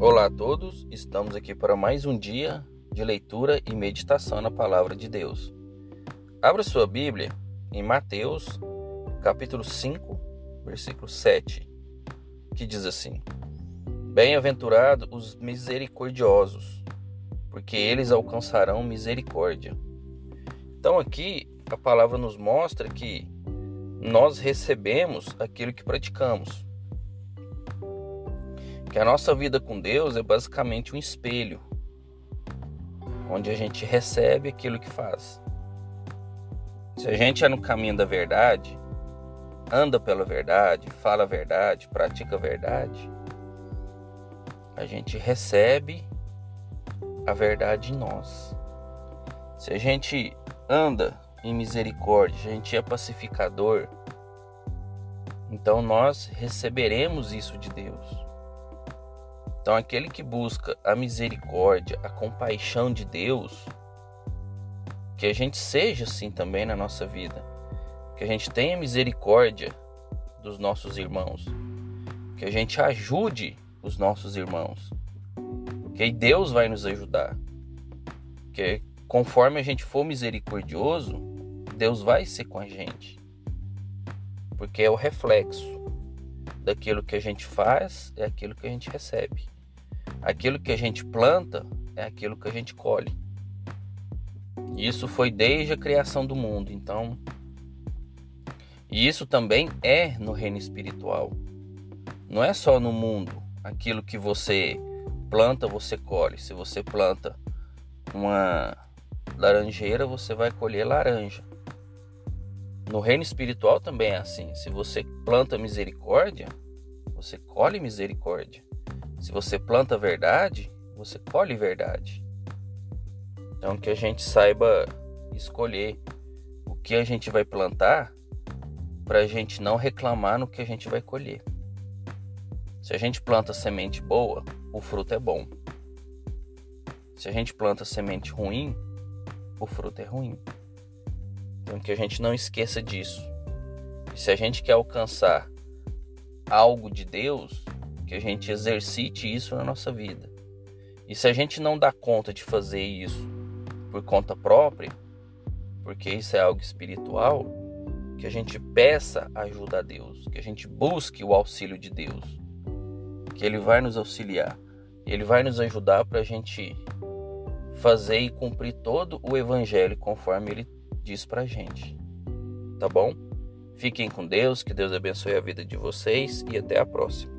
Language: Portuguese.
Olá a todos, estamos aqui para mais um dia de leitura e meditação na palavra de Deus. Abra sua Bíblia em Mateus, capítulo 5, versículo 7, que diz assim: Bem-aventurados os misericordiosos, porque eles alcançarão misericórdia. Então aqui a palavra nos mostra que nós recebemos aquilo que praticamos que a nossa vida com Deus é basicamente um espelho, onde a gente recebe aquilo que faz. Se a gente é no caminho da verdade, anda pela verdade, fala a verdade, pratica a verdade, a gente recebe a verdade em nós. Se a gente anda em misericórdia, a gente é pacificador, então nós receberemos isso de Deus. Então, aquele que busca a misericórdia, a compaixão de Deus, que a gente seja assim também na nossa vida, que a gente tenha misericórdia dos nossos irmãos, que a gente ajude os nossos irmãos, que Deus vai nos ajudar, que conforme a gente for misericordioso, Deus vai ser com a gente, porque é o reflexo daquilo que a gente faz, é aquilo que a gente recebe. Aquilo que a gente planta é aquilo que a gente colhe. Isso foi desde a criação do mundo, então. E isso também é no reino espiritual. Não é só no mundo. Aquilo que você planta, você colhe. Se você planta uma laranjeira, você vai colher laranja. No reino espiritual também é assim. Se você planta misericórdia, você colhe misericórdia. Se você planta verdade, você colhe verdade. Então que a gente saiba escolher o que a gente vai plantar para a gente não reclamar no que a gente vai colher. Se a gente planta semente boa, o fruto é bom. Se a gente planta semente ruim, o fruto é ruim. Então que a gente não esqueça disso. E se a gente quer alcançar algo de Deus, que a gente exercite isso na nossa vida. E se a gente não dá conta de fazer isso por conta própria, porque isso é algo espiritual, que a gente peça ajuda a Deus, que a gente busque o auxílio de Deus, que Ele vai nos auxiliar, Ele vai nos ajudar para a gente fazer e cumprir todo o Evangelho conforme Ele diz para a gente. Tá bom? Fiquem com Deus, que Deus abençoe a vida de vocês e até a próxima.